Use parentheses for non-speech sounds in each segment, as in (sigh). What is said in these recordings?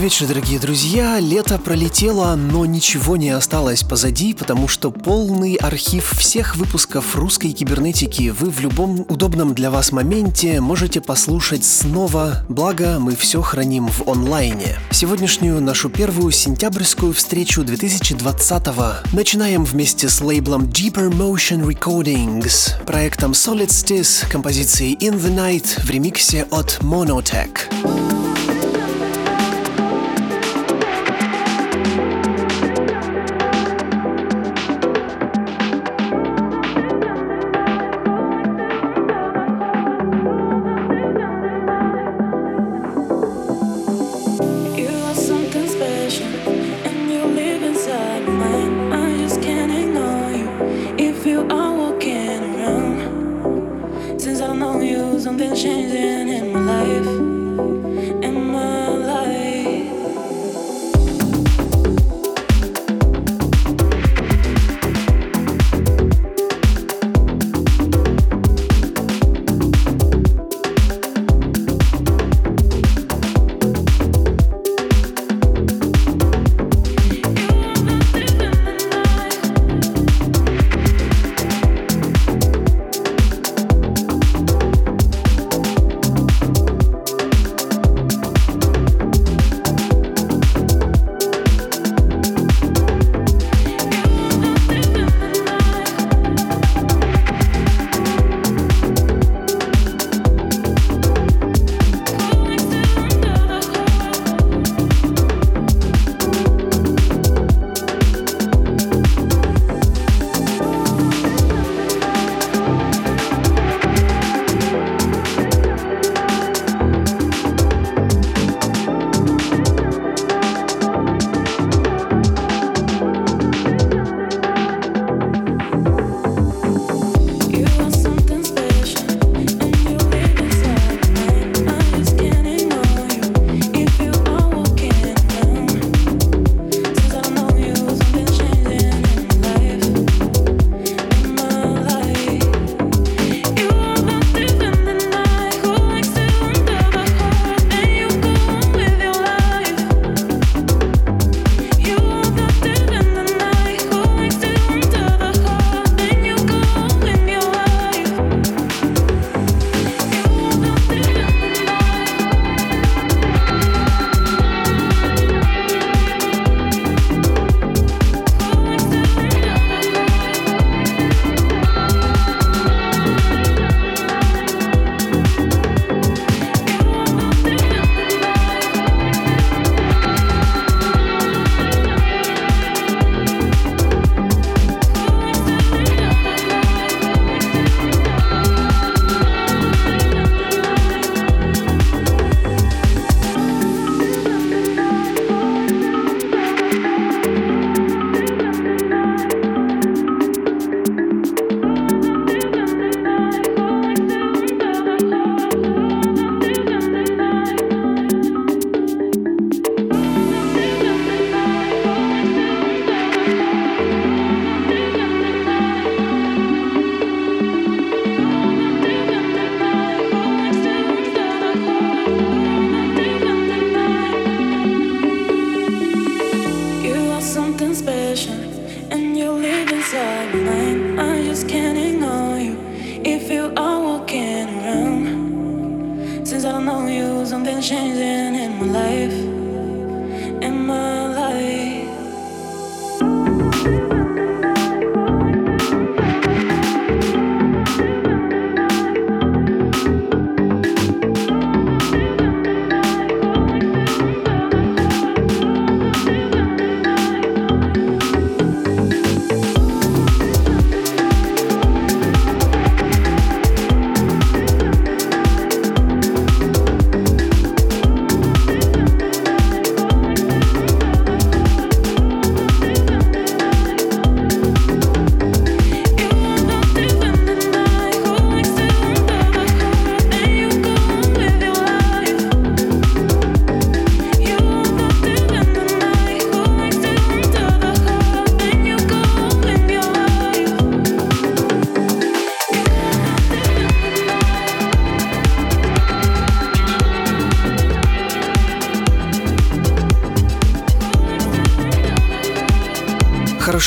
Добрый вечер, дорогие друзья. Лето пролетело, но ничего не осталось позади, потому что полный архив всех выпусков русской кибернетики вы в любом удобном для вас моменте можете послушать снова, благо мы все храним в онлайне. Сегодняшнюю нашу первую сентябрьскую встречу 2020 начинаем вместе с лейблом Deeper Motion Recordings, проектом Solstice, композицией In the Night в ремиксе от Monotech.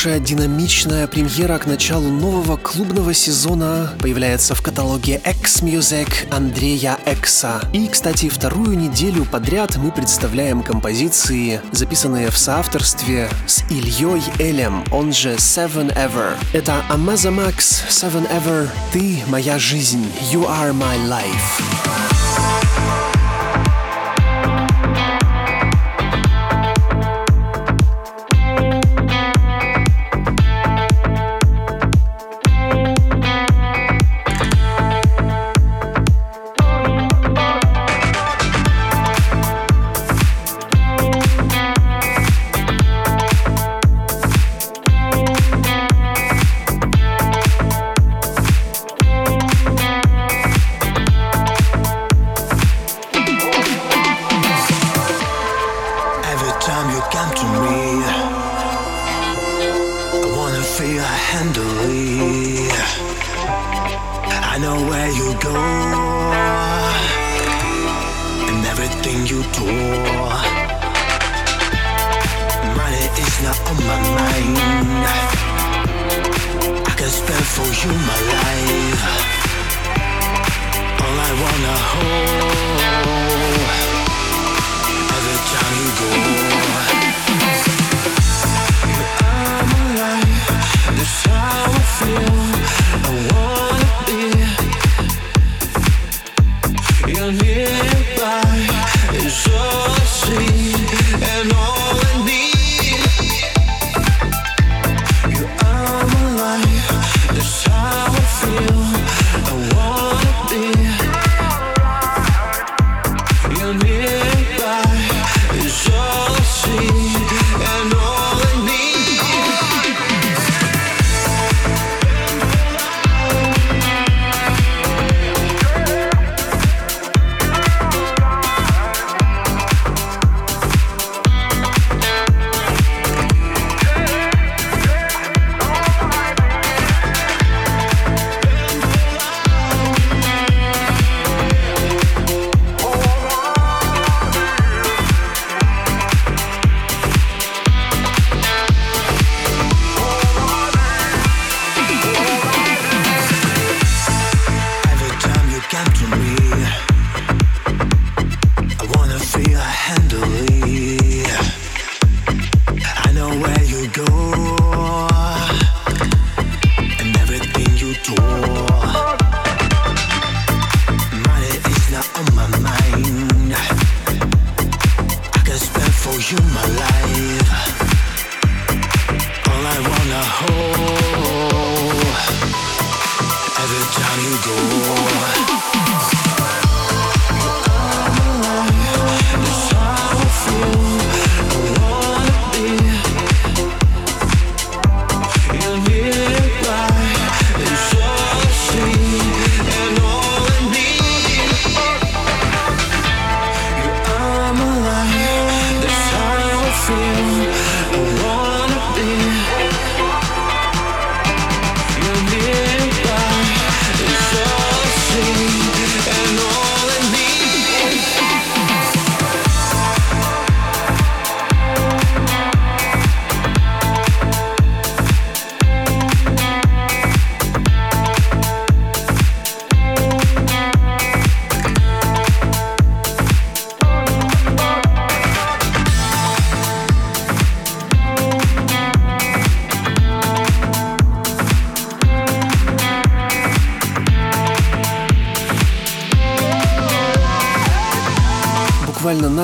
Хорошая динамичная премьера к началу нового клубного сезона появляется в каталоге X-Music Андрея Экса. И, кстати, вторую неделю подряд мы представляем композиции, записанные в соавторстве с Ильей Элем, он же Seven Ever. Это Амаза Макс, Seven Ever, ты моя жизнь, You are my life.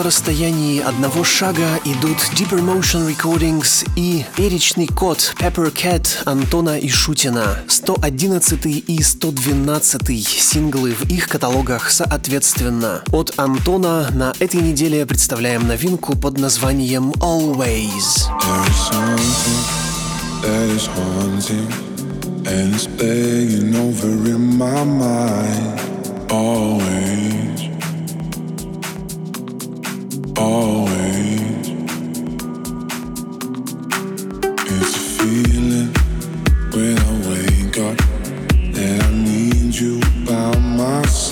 Расстоянии одного шага идут Deeper Motion Recordings и перечный код Pepper Cat Антона и Шутина. 111 и 112 синглы в их каталогах соответственно. От Антона на этой неделе представляем новинку под названием always always.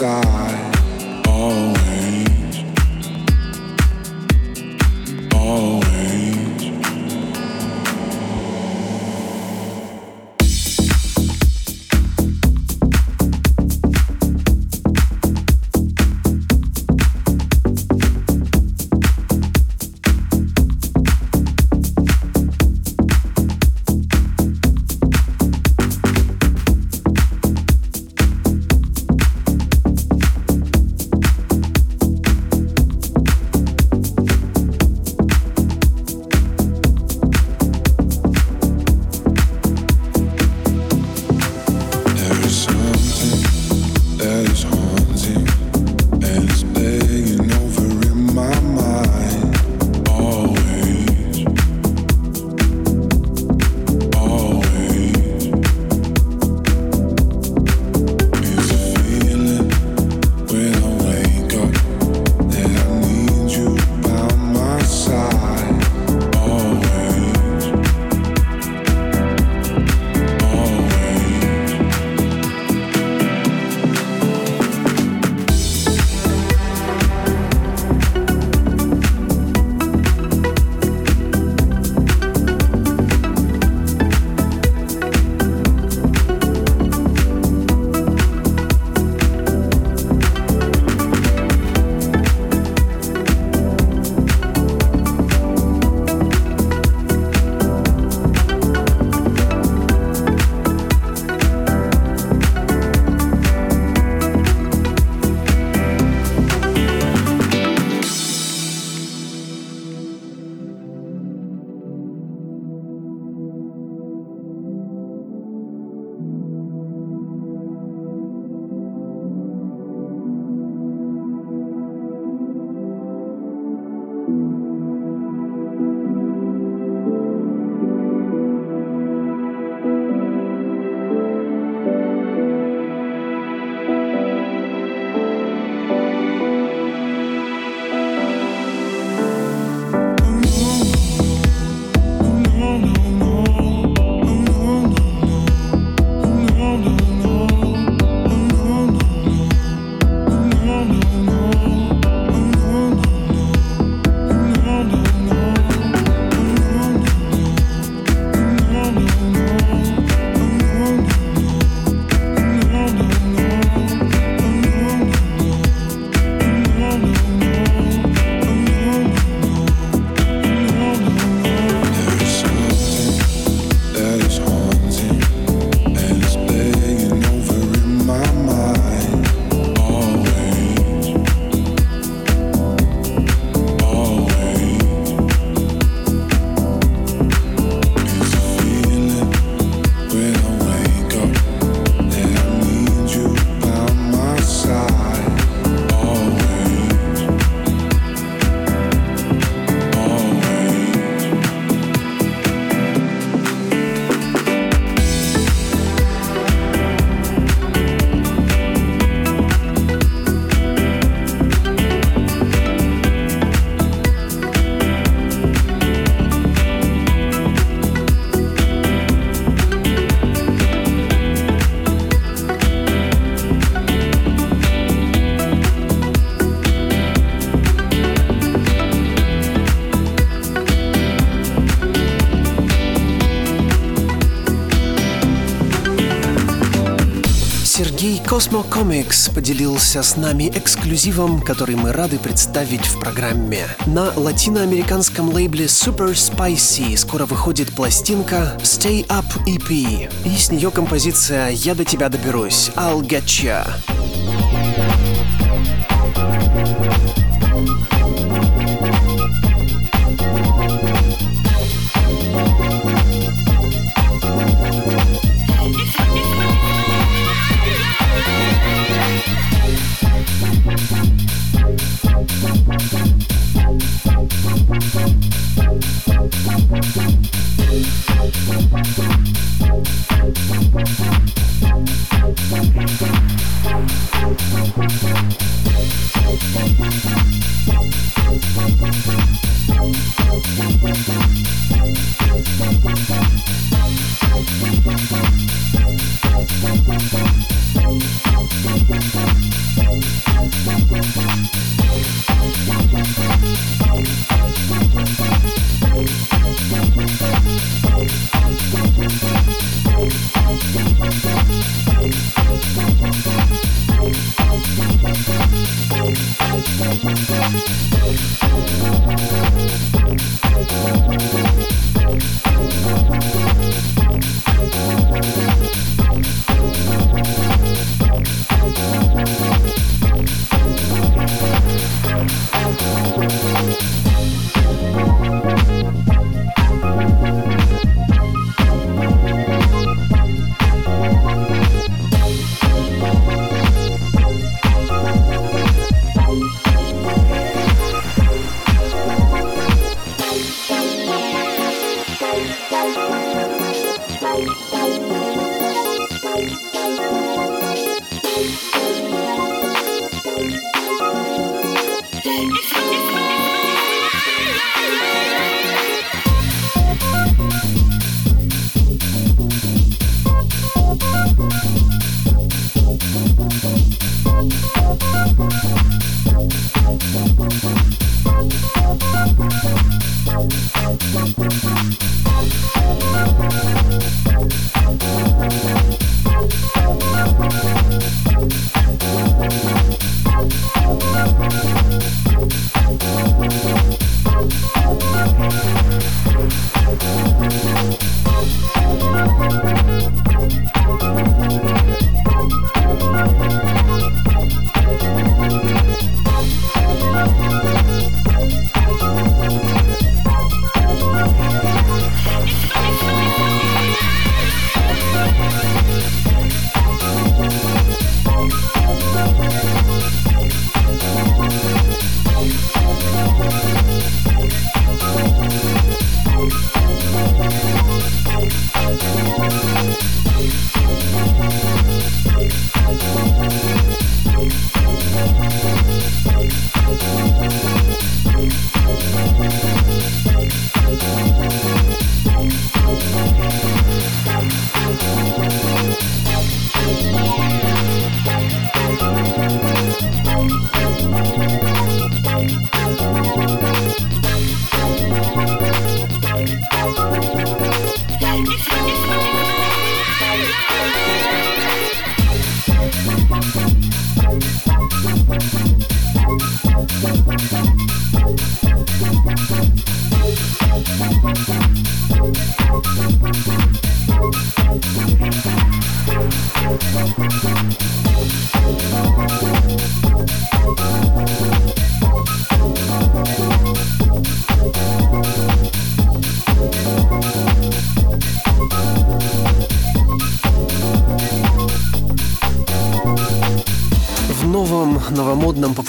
outside. Cosmo Comics поделился с нами эксклюзивом, который мы рады представить в программе. На латиноамериканском лейбле Super Spicy скоро выходит пластинка Stay Up EP, и с нее композиция «Я до тебя доберусь» I'll Get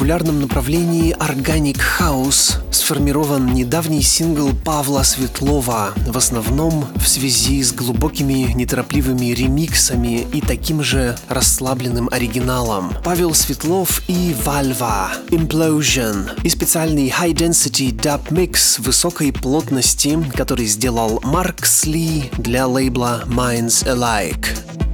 Популярном направлении Organic House сформирован недавний сингл Павла Светлова, в основном в связи с глубокими неторопливыми ремиксами и таким же расслабленным оригиналом. Павел Светлов и Valva Implosion и специальный High Density Dub Mix высокой плотности, который сделал Марк Сли для лейбла Minds Alike.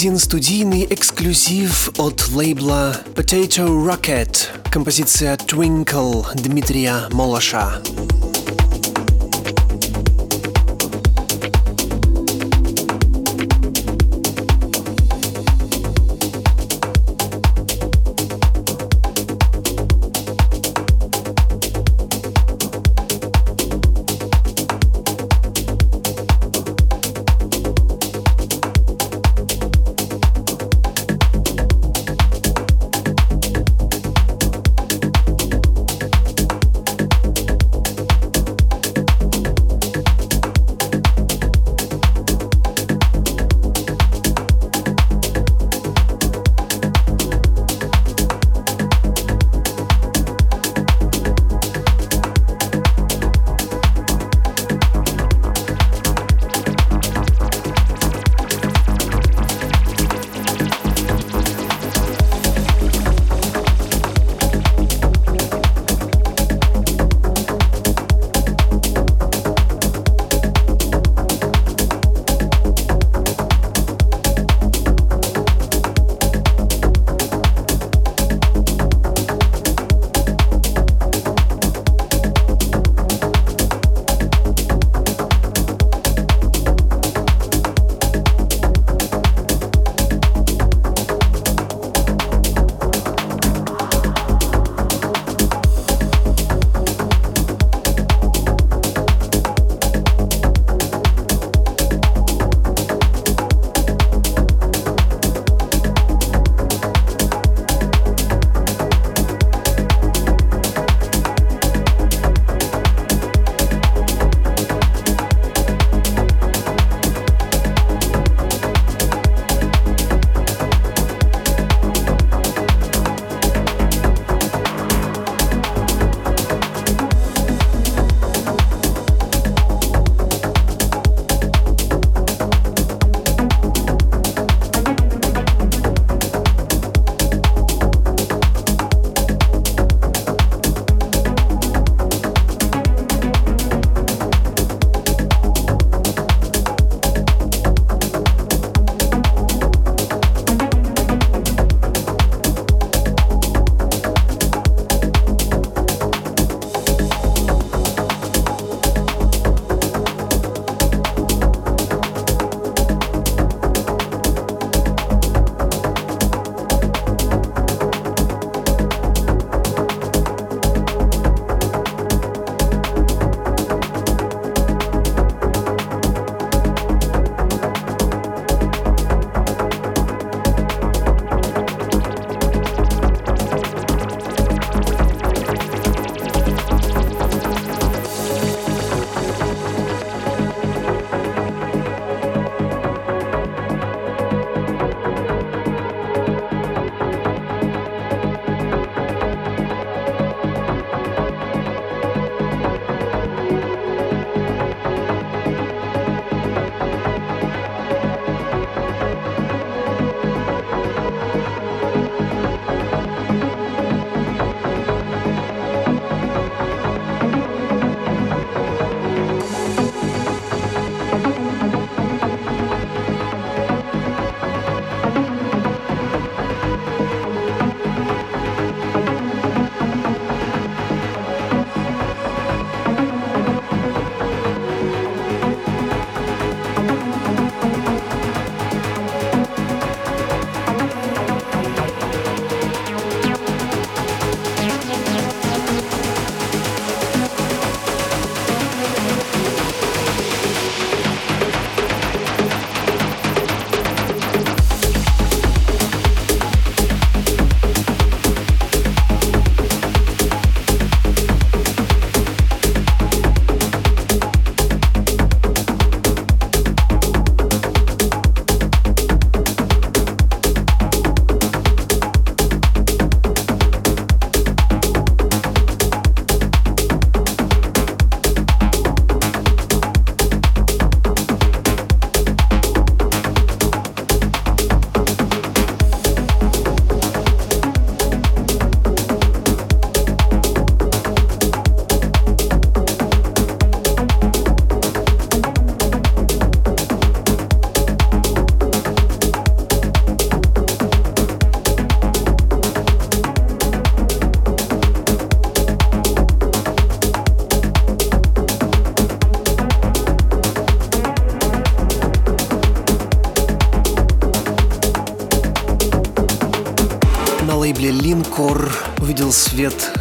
Один студийный эксклюзив от лейбла Potato Rocket. Композиция Twinkle Дмитрия Молоша.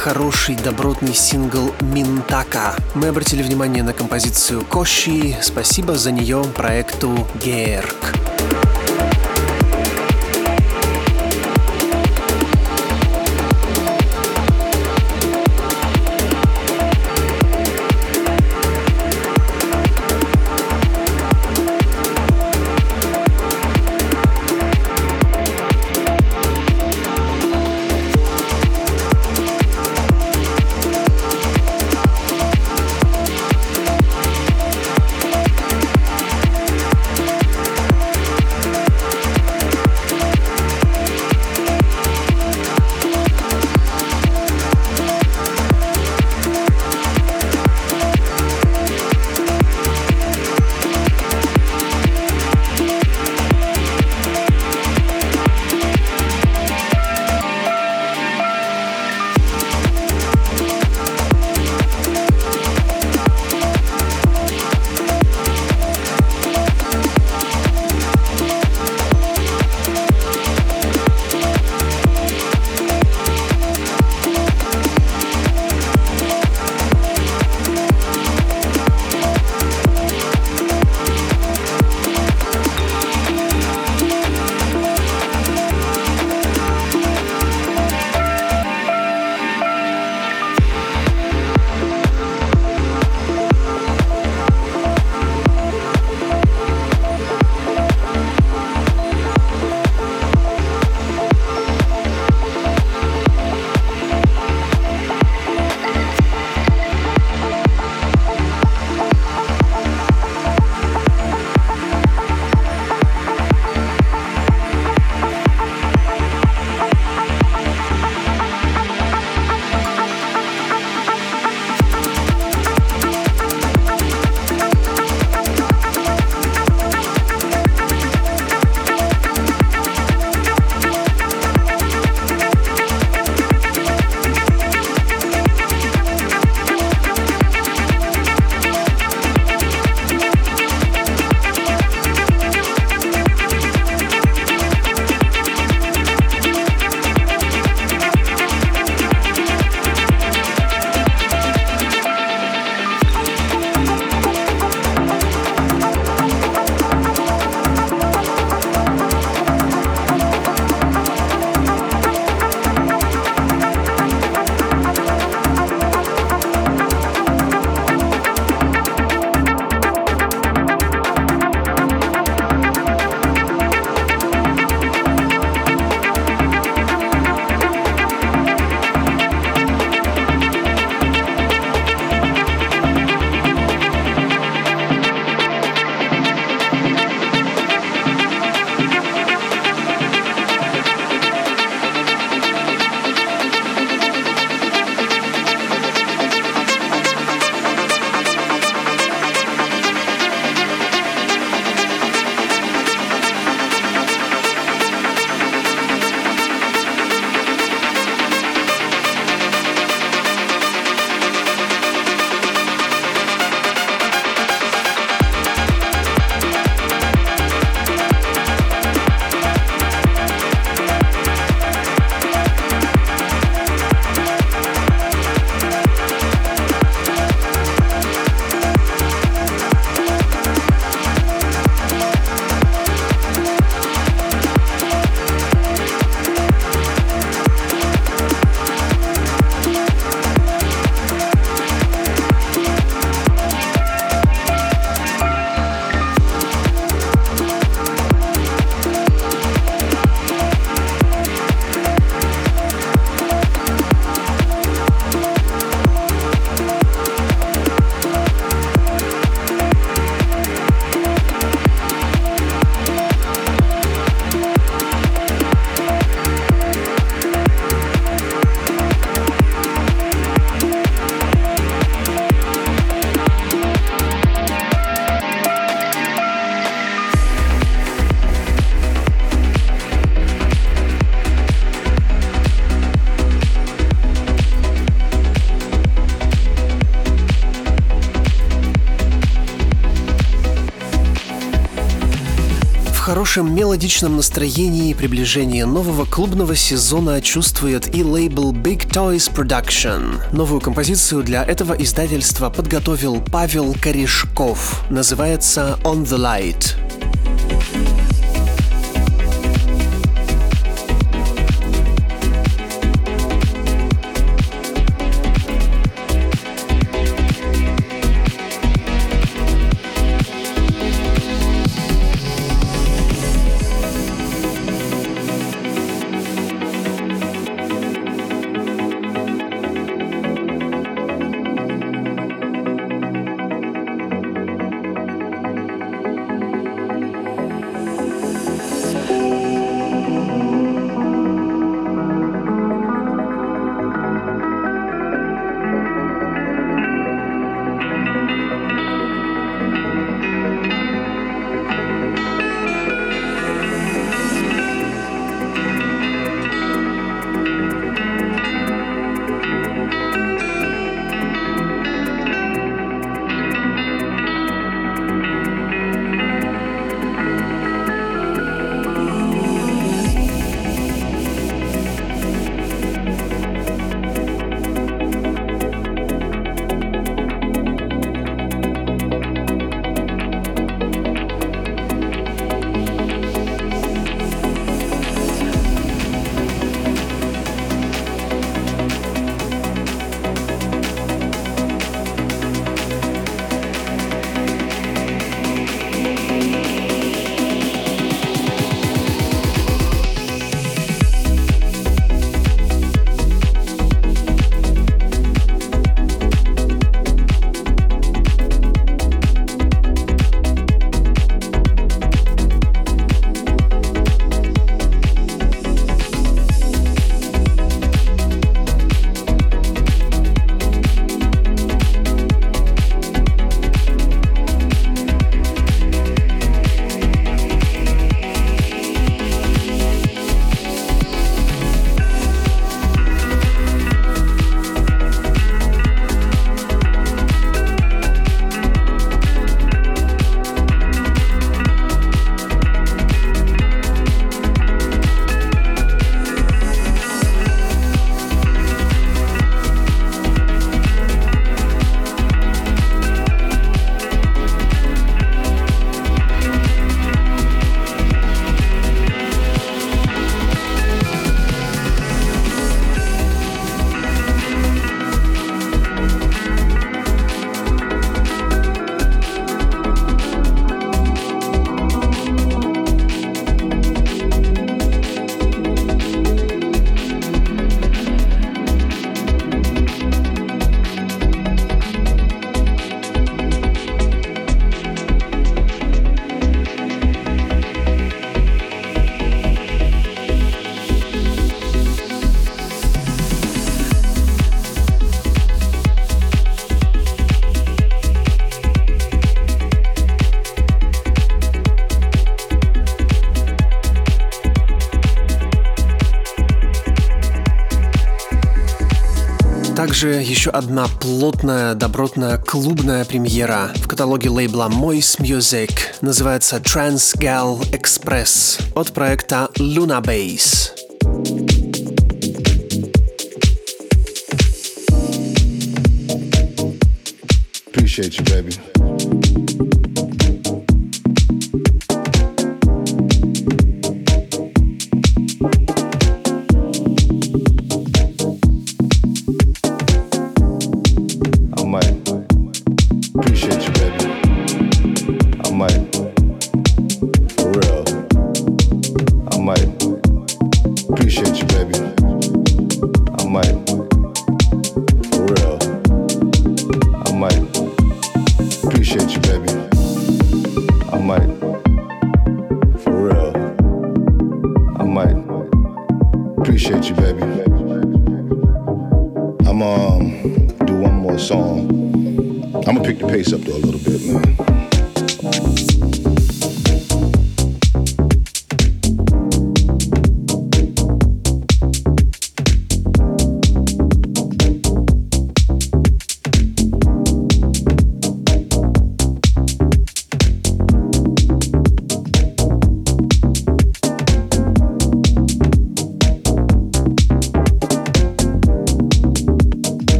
Хороший добротный сингл «Минтака». Мы обратили внимание на композицию «Коши». Спасибо за нее проекту «Герк». Хорошем мелодичном настроении и приближении нового клубного сезона чувствует и лейбл Big Toys Production. Новую композицию для этого издательства подготовил Павел Корешков. Называется On the Light. Также еще одна плотная, добротная клубная премьера в каталоге лейбла Moist Music. Называется Trans Gal Express от проекта Luna Base. Appreciate you, baby.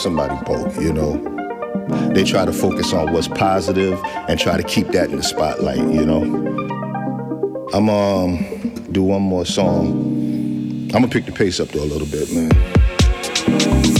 Somebody boat. You know, they try to focus on what's positive and try to keep that in the spotlight. You know, I'm um do one more song. I'm gonna pick the pace up a little bit, man.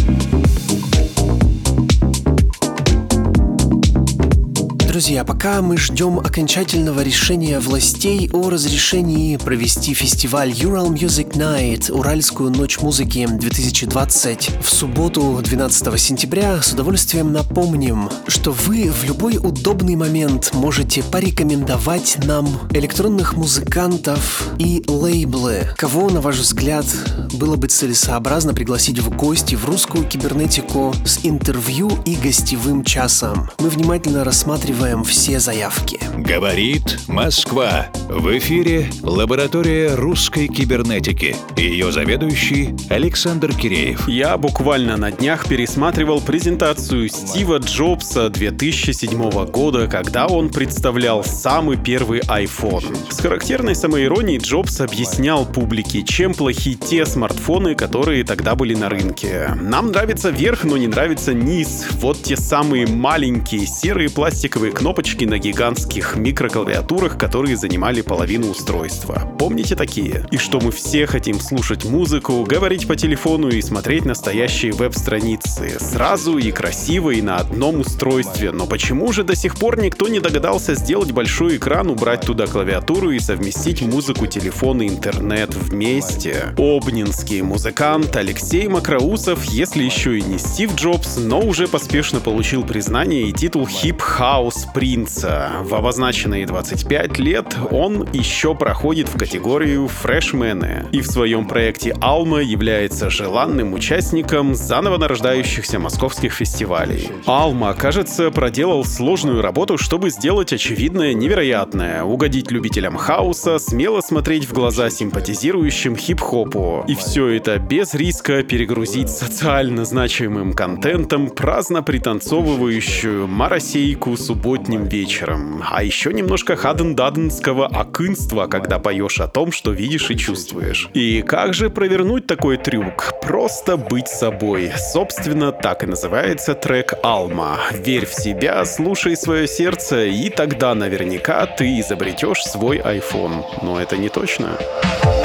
Друзья, пока мы ждем окончательного решения властей о разрешении провести фестиваль Ural Music Night, Уральскую ночь музыки 2020 в субботу 12 сентября, с удовольствием напомним, что вы в любой удобный момент можете порекомендовать нам электронных музыкантов и лейблы. Кого, на ваш взгляд, было бы целесообразно пригласить в гости в русскую кибернетику с интервью и гостевым часом? Мы внимательно рассматриваем принимаем все заявки. Говорит Москва. В эфире лаборатория русской кибернетики. Ее заведующий Александр Киреев. Я буквально на днях пересматривал презентацию Стива Джобса 2007 года, когда он представлял самый первый iPhone. С характерной самоиронией Джобс объяснял публике, чем плохи те смартфоны, которые тогда были на рынке. Нам нравится верх, но не нравится низ. Вот те самые маленькие серые пластиковые кнопочки на гигантских микроклавиатурах, которые занимали половину устройства. Помните такие? И что мы все хотим слушать музыку, говорить по телефону и смотреть настоящие веб-страницы. Сразу и красиво, и на одном устройстве. Но почему же до сих пор никто не догадался сделать большой экран, убрать туда клавиатуру и совместить музыку, телефон и интернет вместе? Обнинский музыкант Алексей Мокроусов, если еще и не Стив Джобс, но уже поспешно получил признание и титул хип-хаус принца. В обозначенные 25 лет он еще проходит в категорию freshman ы и в своем проекте Алма является желанным участником заново нарождающихся московских фестивалей. Алма, кажется, проделал сложную работу, чтобы сделать очевидное невероятное, угодить любителям хаоса, смело смотреть в глаза симпатизирующим хип-хопу. И все это без риска перегрузить социально значимым контентом праздно пританцовывающую маросейку субботнюю субботним вечером. А еще немножко хаден-даденского акынства, когда поешь о том, что видишь и чувствуешь. И как же провернуть такой трюк? Просто быть собой. Собственно, так и называется трек «Алма». Верь в себя, слушай свое сердце, и тогда наверняка ты изобретешь свой iPhone. Но это не точно. Будь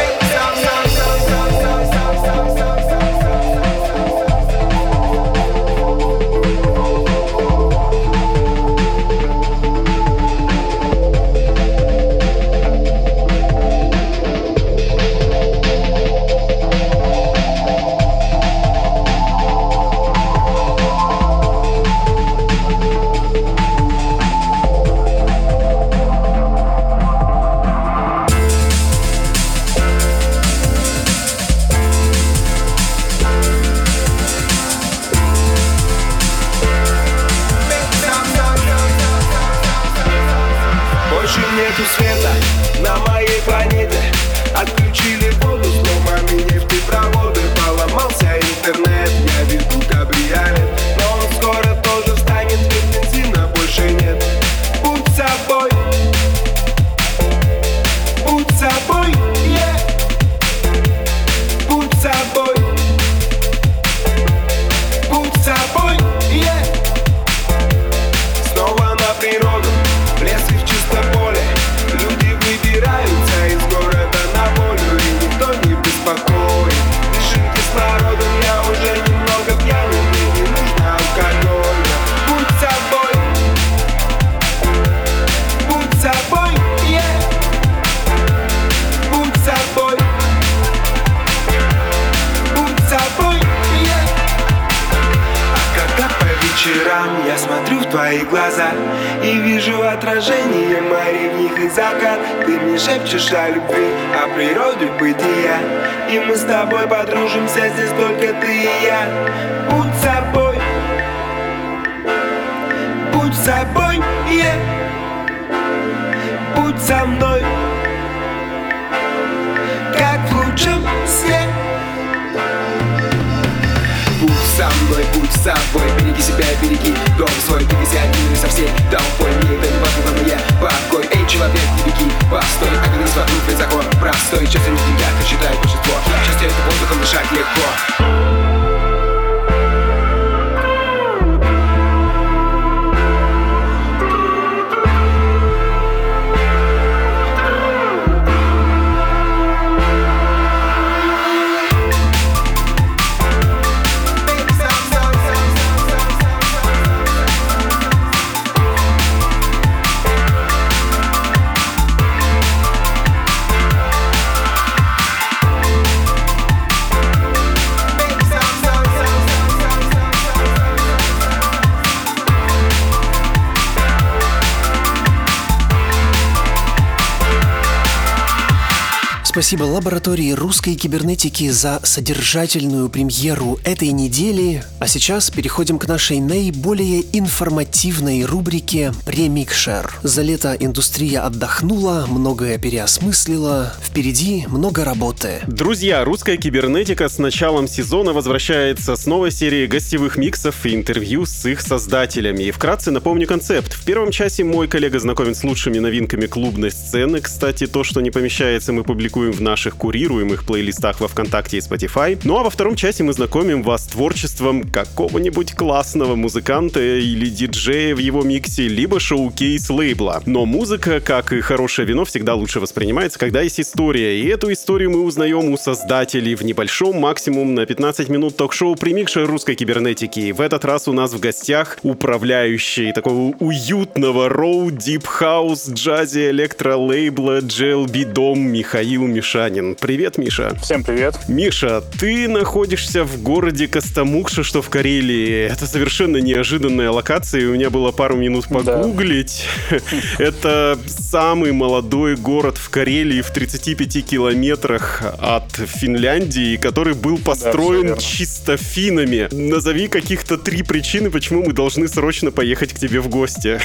Спасибо лаборатории русской кибернетики за содержательную премьеру этой недели. А сейчас переходим к нашей наиболее информативной рубрике «Премикшер». За лето индустрия отдохнула, многое переосмыслила, впереди много работы. Друзья, русская кибернетика с началом сезона возвращается с новой серией гостевых миксов и интервью с их создателями. И вкратце напомню концепт. В первом часе мой коллега знакомит с лучшими новинками клубной сцены. Кстати, то, что не помещается, мы публикуем в наших курируемых плейлистах во ВКонтакте и Spotify. Ну а во втором часе мы знакомим вас с творчеством какого-нибудь классного музыканта или диджея в его миксе, либо шоу-кейс лейбла. Но музыка, как и хорошее вино, всегда лучше воспринимается, когда есть история. И эту историю мы узнаем у создателей в небольшом, максимум на 15 минут ток-шоу «Примикшер русской кибернетики». В этот раз у нас в гостях управляющий такого уютного raw, deep house, jazzy, electro лейбла JLB Дом Михаил Мишанин. Привет, Миша. Всем привет. Миша, ты находишься в городе Костомукша, что в Карелии. Это совершенно неожиданная локация, и у меня было пару минут погуглить. (laughs) Это самый молодой город в Карелии в 35 километрах от Финляндии, который был построен чисто финами. Назови каких-то три причины, почему мы должны срочно поехать к тебе в гости.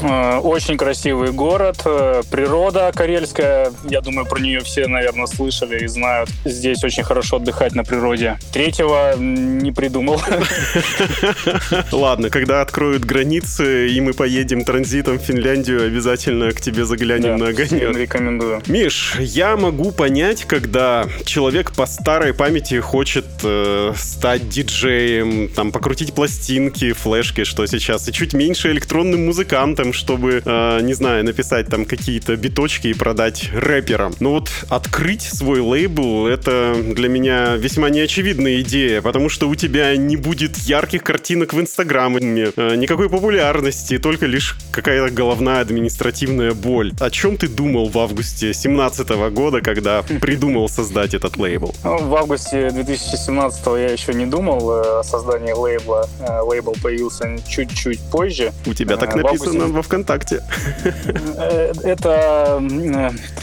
Э, очень красивый город, э, природа карельская, я думаю, про нее все, наверное, слышали и знают. Здесь очень хорошо отдыхать на природе. Третьего не придумал. (laughs) Ладно, когда откроют границы, и мы поедем транзитом в Финляндию, обязательно к тебе заглянем Да, на огонек. рекомендую. Миш, я могу понять, когда человек по старой памяти хочет э, стать диджеем, там, покрутить пластинки, флешки, что сейчас, и чуть меньше электронным музыкантом, чтобы, э, не знаю, написать там какие-то биточки и продать рэперам. Но вот открыть свой лейбл — это для меня весьма неочевидная идея, потому что у тебя не будет ярких картинок в Инстаграме, э, никакой популярности, только лишь какая-то головная административная боль. О чем ты думал в августе 2017 года, когда придумал создать этот лейбл? Ну, В августе 2017 я еще не думал э, о создании лейбла. Э, Лейбл появился чуть-чуть позже. У тебя так написано августе- во ВКонтакте. Это,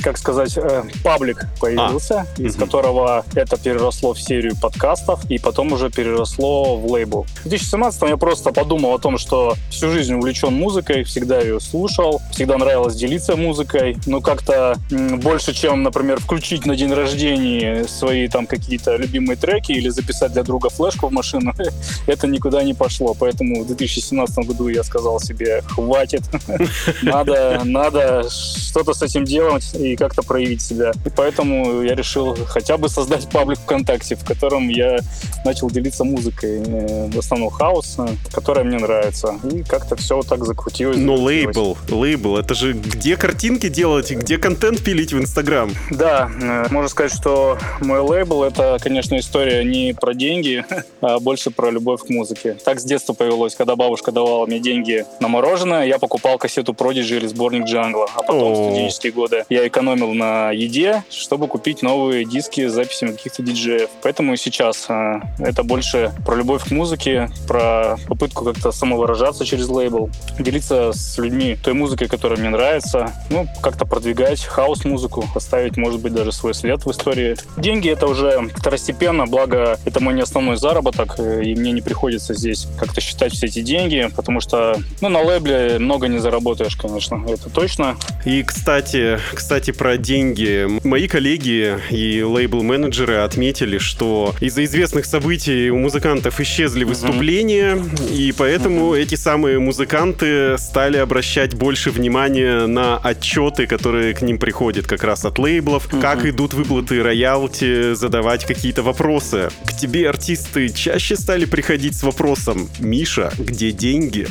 как сказать, э, паблик появился, А, из мгм. которого это переросло в серию подкастов, и потом уже переросло в лейбл. В 2017 я просто подумал о том, что всю жизнь увлечен музыкой, всегда ее слушал, всегда нравилось делиться музыкой, но как-то больше, чем, например, включить на день рождения свои там какие-то любимые треки или записать для друга флешку в машину, (laughs) это никуда не пошло. Поэтому в 2017 году я сказал себе, хватит, (laughs) надо, надо что-то с этим делать и как-то проявить себя. Поэтому я решил хотя бы создать паблик ВКонтакте, в котором я начал делиться музыкой, э, в основном хаос, которая мне нравится. И как-то все вот так закрутилось. Но закрутилось. лейбл, лейбл, это же где картинки делать, и где контент пилить в Инстаграм? Да, э, можно сказать, что мой лейбл — это, конечно, история не про деньги, (laughs) а больше про любовь к музыке. Так с детства повелось, когда бабушка давала мне деньги на мороженое, я покупал кассету Prodigy или сборник Джангла. А потом, в О. студенческие годы, я экономил на еде, чтобы купить новые диски с записями каких-то диджеев. Поэтому и сейчас э, это больше про любовь к музыке, про попытку как-то самовыражаться через лейбл, делиться с людьми той музыкой, которая мне нравится, ну, как-то продвигать хаос-музыку, оставить, может быть, даже свой след в истории. Деньги — это уже второстепенно, благо это мой не основной заработок, э, и мне не приходится здесь как-то считать все эти деньги, потому что, ну, на лейбле много не заработаешь, конечно, это точно. И, кстати, кстати, про деньги. Мои коллеги и лейбл-менеджеры отметили, что из-за известных событий у музыкантов исчезли выступления, и поэтому эти самые музыканты стали обращать больше внимания на отчеты, которые к ним приходят как раз от лейблов, как идут выплаты роялти, задавать какие-то вопросы. К тебе артисты чаще стали приходить с вопросом «Миша, где деньги?»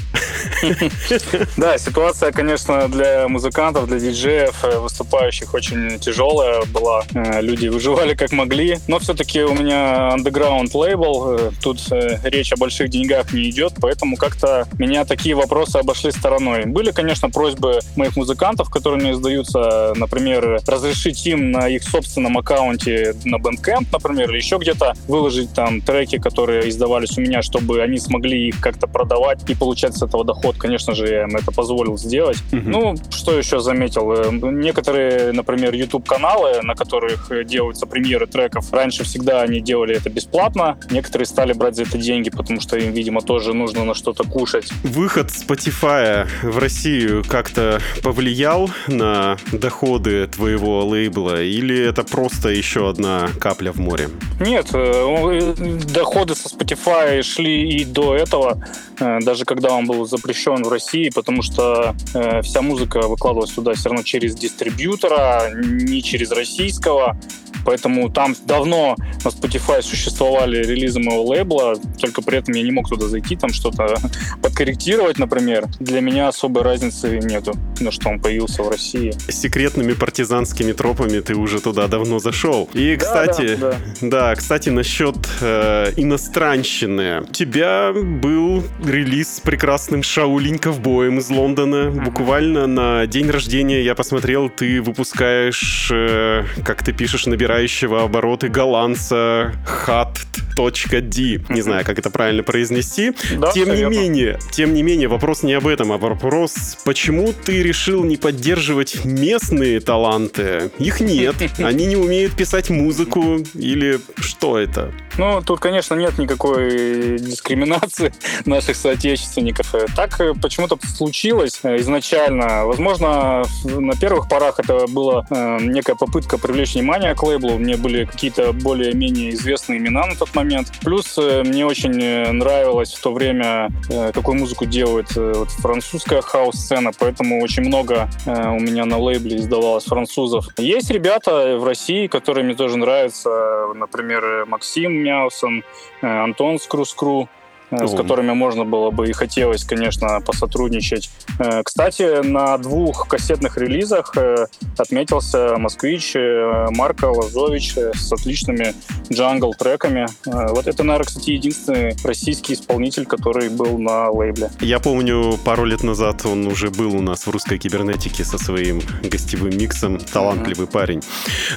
(laughs) Да, ситуация, конечно, для музыкантов, для диджеев, э, выступающих очень тяжелая была. Э, Люди выживали как могли. Но все-таки у меня андеграунд лейбл. э, Тут э, речь о больших деньгах не идет, поэтому как-то меня такие вопросы обошли стороной. Были, конечно, просьбы моих музыкантов, которые мне сдаются, например, разрешить им на их собственном аккаунте на Bandcamp, например, или еще где-то выложить там треки, которые издавались у меня, чтобы они смогли их как-то продавать и получать с этого доход. Конечно же, я им это позволил сделать. Ну, что еще заметил? Некоторые, например, YouTube-каналы, на которых э, делаются премьеры треков, раньше всегда они делали это бесплатно. Некоторые стали брать за это деньги, потому что им, видимо, тоже нужно на что-то кушать. Выход Spotify в Россию как-то повлиял на доходы твоего лейбла, или это просто еще одна капля в море? Нет, э, доходы со Spotify шли и до этого, э, даже когда он был запрещен в России, потому что э, вся музыка выкладывалась туда все равно через дистрибьютора, не через российского. Поэтому там давно на Spotify существовали релизы моего лейбла, только при этом я не мог туда зайти, там что-то (laughs) подкорректировать, например. Для меня особой разницы нету, но что он появился в России. Секретными партизанскими тропами ты уже туда давно зашел. И, кстати, да, да, кстати, насчет э, иностранщины. У тебя был релиз с прекрасным Шаулинь ковбоем из Лондона. Буквально на день рождения я посмотрел, ты выпускаешь, э, как ты пишешь, набирающего обороты голландца hat.d. Не знаю, как это правильно произнести. Да, тем не менее, тем не менее, вопрос не об этом, а вопрос, почему ты решил не поддерживать местные таланты? Их нет, (laughs) они не умеют писать музыку или что это? Ну, тут, конечно, нет никакой дискриминации (laughs) наших соотечественников. Так э, почему-то случилось э, изначально. Возможно, на первых порах это была э, некая попытка привлечь внимание к лейблу. Мне были какие-то более-менее известные имена на тот момент. Плюс э, мне очень э, нравилось в то время, э, какую музыку делает вот французская хаос-сцена, поэтому очень много у меня на лейбле издавалось французов. Есть ребята в России, которые мне тоже нравятся, например, Максим Мяусон, Антон Скрускру, э, с О. которыми можно было бы и хотелось, конечно, посотрудничать. Э, Кстати, на двух кассетных релизах э, отметился москвич э, Марко Лазович э, с отличными джангл-треками. Э, Вот это, наверное, кстати, единственный российский исполнитель, который был на лейбле. Я помню, пару лет назад он уже был у нас в русской кибернетике со своим гостевым миксом. Талантливый парень.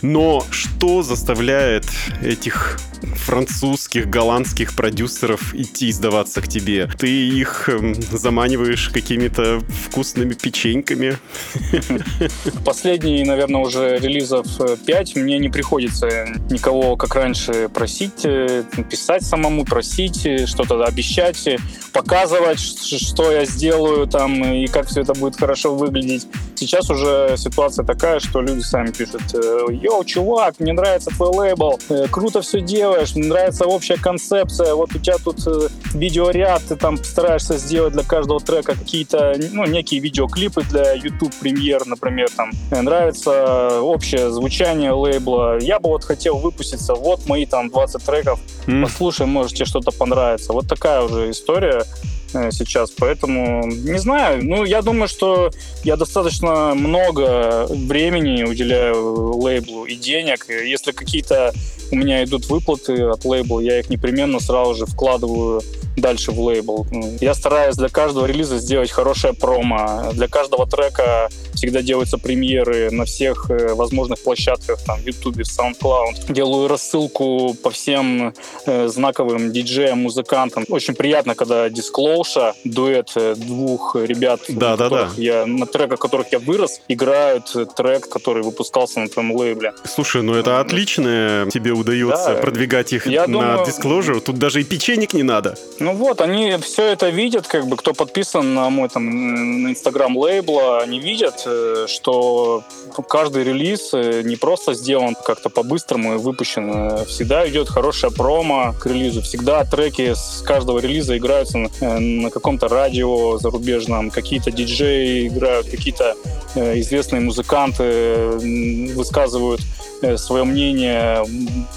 Но что заставляет этих французских, голландских продюсеров идти издаваться к тебе? Ты их эм, заманиваешь какими-то вкусными печеньками? (laughs) Последние, наверное, уже релизов 5 мне не приходится никого, как раньше, просить, э, писать самому, просить, э, что-то обещать, э, показывать, что я сделаю там и как все это будет хорошо выглядеть. Сейчас уже ситуация такая, что люди сами пишут, э, йоу, чувак, мне нравится твой лейбл, э, круто все делаешь, мне нравится общая концепция, вот у тебя тут э, видеоряд, ты там стараешься сделать для каждого трека какие-то, ну, некие видеоклипы для YouTube премьер, например, там. Э, Нравится общее звучание лейбла. Я бы вот хотел выпуститься, вот мои там 20 треков, М. послушай, может тебе что-то понравится. Вот такая уже история э, сейчас, поэтому не знаю, ну я думаю, что я достаточно много времени уделяю лейблу и денег, если какие-то у меня идут выплаты от лейбла, я их непременно сразу же вкладываю дальше в лейбл. Я стараюсь для каждого релиза сделать хорошее промо. Для каждого трека всегда делаются премьеры на всех э, возможных площадках, там, в YouTube, в SoundCloud. Делаю рассылку по всем э, знаковым диджеям, музыкантам. Очень приятно, когда Disclosure, дуэт э, двух ребят, Да, да, которых я, на треках которых я вырос, играют э, трек, который выпускался на твоем лейбле. Слушай, ну это отлично тебе удается Да. продвигать их Я на думаю- Disclosure. Тут даже и печенек не надо. Ну вот, они все это видят, как бы, кто подписан на мой там на инстаграм лейбла, они видят, э, что каждый релиз э, не просто сделан как-то по-быстрому и выпущен. Э, всегда идет хорошая промо к релизу. Всегда треки с каждого релиза играются на, на каком-то радио зарубежном. Какие-то диджеи играют, какие-то известные музыканты высказывают свое мнение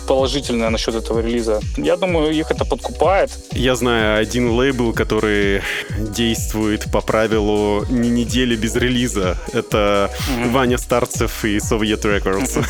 положительное насчет этого релиза. Я думаю, их это подкупает. Я знаю один лейбл, который действует по правилу не недели без релиза. Это mm-hmm. Ваня Старцев и Soviet Records.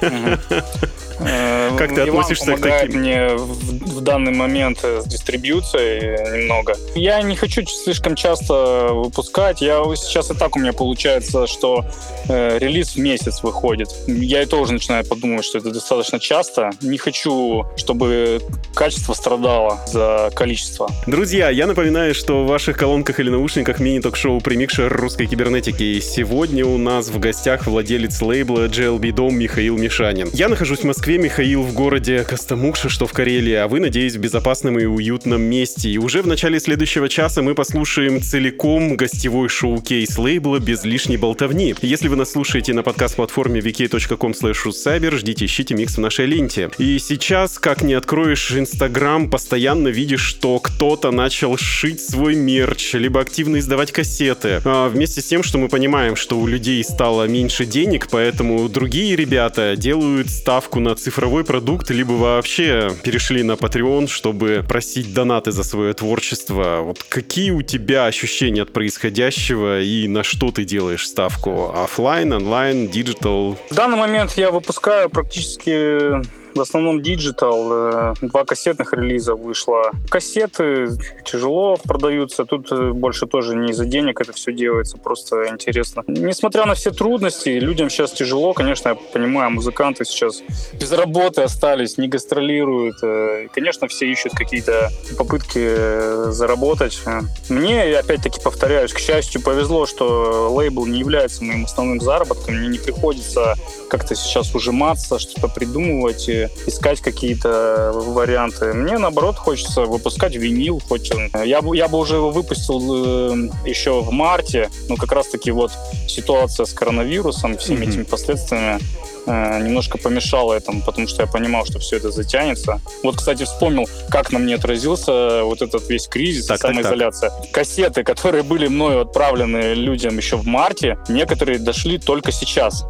Mm-hmm. Как ты относишься к таким? мне в, в данный момент с дистрибьюцией немного. Я не хочу слишком часто выпускать. Я сейчас и так у меня получается, что э, релиз в месяц выходит. Я и тоже начинаю подумать, что это достаточно часто. Не хочу, чтобы качество страдало за количество. Друзья, я напоминаю, что в ваших колонках или наушниках мини-ток-шоу «Примикшер русской кибернетики». И сегодня у нас в гостях владелец лейбла JLB Дом Михаил Мишанин. Я нахожусь в Москве Москве, Михаил в городе Костомукша, что в Карелии, а вы, надеюсь, в безопасном и уютном месте. И уже в начале следующего часа мы послушаем целиком гостевой шоу-кейс лейбла без лишней болтовни. Если вы нас слушаете на подкаст-платформе vk.com cyber, ждите, ищите микс в нашей ленте. И сейчас, как не откроешь Инстаграм, постоянно видишь, что кто-то начал шить свой мерч, либо активно издавать кассеты. А вместе с тем, что мы понимаем, что у людей стало меньше денег, поэтому другие ребята делают ставку на цифровой продукт, либо вообще перешли на Patreon, чтобы просить донаты за свое творчество. Вот какие у тебя ощущения от происходящего и на что ты делаешь ставку? Оффлайн, онлайн, digital? В данный момент я выпускаю практически в основном digital. Э, два кассетных релиза вышло. Кассеты тяжело продаются. Тут э, больше тоже не из-за денег это все делается, просто интересно. Несмотря на все трудности, людям сейчас тяжело. Конечно, я понимаю, музыканты сейчас без работы остались, не гастролируют. Э, и, конечно, все ищут какие-то попытки заработать. Мне, опять-таки, повторяюсь, к счастью, повезло, что лейбл не является моим основным заработком. Мне не приходится как-то сейчас ужиматься, что-то придумывать искать какие-то варианты. Мне, наоборот, хочется выпускать винил. Хоть я, бы, я бы уже его выпустил э, еще в марте, но как раз-таки вот ситуация с коронавирусом, всеми mm-hmm. этими последствиями немножко помешало этому, потому что я понимал, что все это затянется. Вот, кстати, вспомнил, как на мне отразился вот этот весь кризис, так, самоизоляция. Так, так. Кассеты, которые были мною отправлены людям еще в марте, некоторые дошли только сейчас.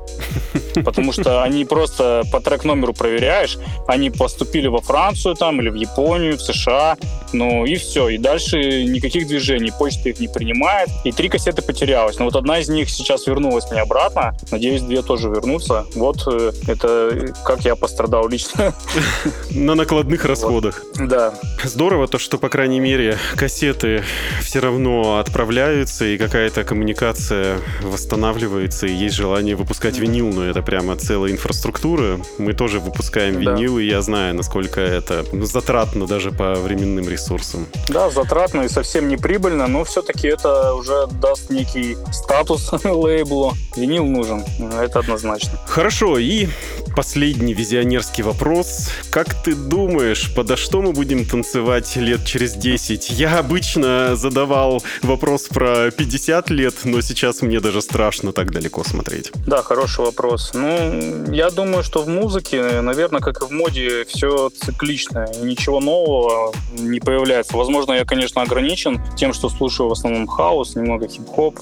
Потому что они просто по трек-номеру проверяешь, они поступили во Францию там или в Японию, в США, ну и все. И дальше никаких движений, почта их не принимает. И три кассеты потерялось. Но вот одна из них сейчас вернулась мне обратно. Надеюсь, две тоже вернутся. Вот Э, это как я пострадал лично. (laughs) На накладных расходах. Да. Здорово то, что, по крайней мере, кассеты все равно отправляются, и какая-то коммуникация восстанавливается, и есть желание выпускать винил, но это прямо целая инфраструктура. Мы тоже выпускаем винил, и я знаю, насколько это затратно даже по временным ресурсам. Да, затратно и совсем не прибыльно, но все-таки это уже даст некий статус (laughs) лейблу. Винил нужен, это однозначно. Хорошо, и последний визионерский вопрос. Как ты думаешь, подо что мы будем танцевать лет через 10? Я обычно задавал вопрос про 50 лет, но сейчас мне даже страшно так далеко смотреть. Да, хороший вопрос. Ну, я думаю, что в музыке, наверное, как и в моде, все циклично. Ничего нового не появляется. Возможно, я, конечно, ограничен тем, что слушаю в основном хаос, немного хип-хоп.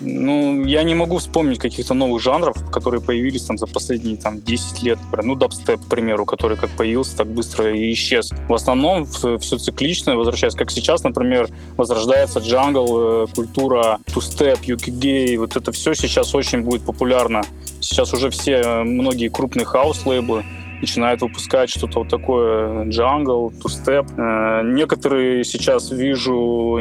Ну, я не могу вспомнить каких-то новых жанров, которые появились там за последние там 10 лет, ну, дабстеп, к примеру, который как появился, так быстро и исчез. В основном все циклично, возвращаясь, как сейчас, например, возрождается джангл, э, культура, two-step, UKG, вот это все сейчас очень будет популярно. Сейчас уже все, э, многие крупные хаус-лейблы начинает выпускать что-то вот такое джангл, тустеп. Э, некоторые сейчас вижу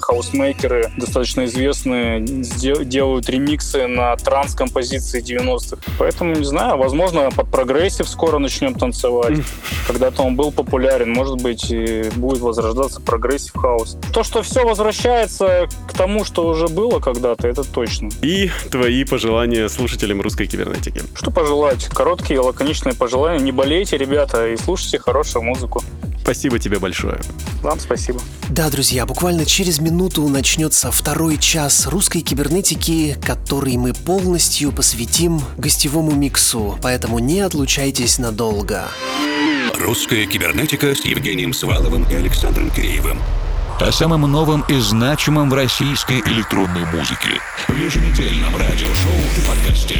хаусмейкеры достаточно известные делают ремиксы на транс-композиции 90-х. Поэтому, не знаю, возможно, под progressive скоро начнем танцевать. Когда-то он был популярен, может быть, и будет возрождаться progressive house. То, что все возвращается к тому, что уже было когда-то, это точно. И твои пожелания слушателям русской кибернетики. Что пожелать? Короткие, лаконичные пожелания не болейте, ребята, и слушайте хорошую музыку. Спасибо тебе большое. Вам спасибо. Да, друзья, буквально через минуту начнется второй час русской кибернетики, который мы полностью посвятим гостевому миксу, поэтому не отлучайтесь надолго. Русская кибернетика с Евгением Сваловым и Александром Киреевым. О самом новом и значимом в российской электронной музыке. В еженедельном радиошоу и подкасте.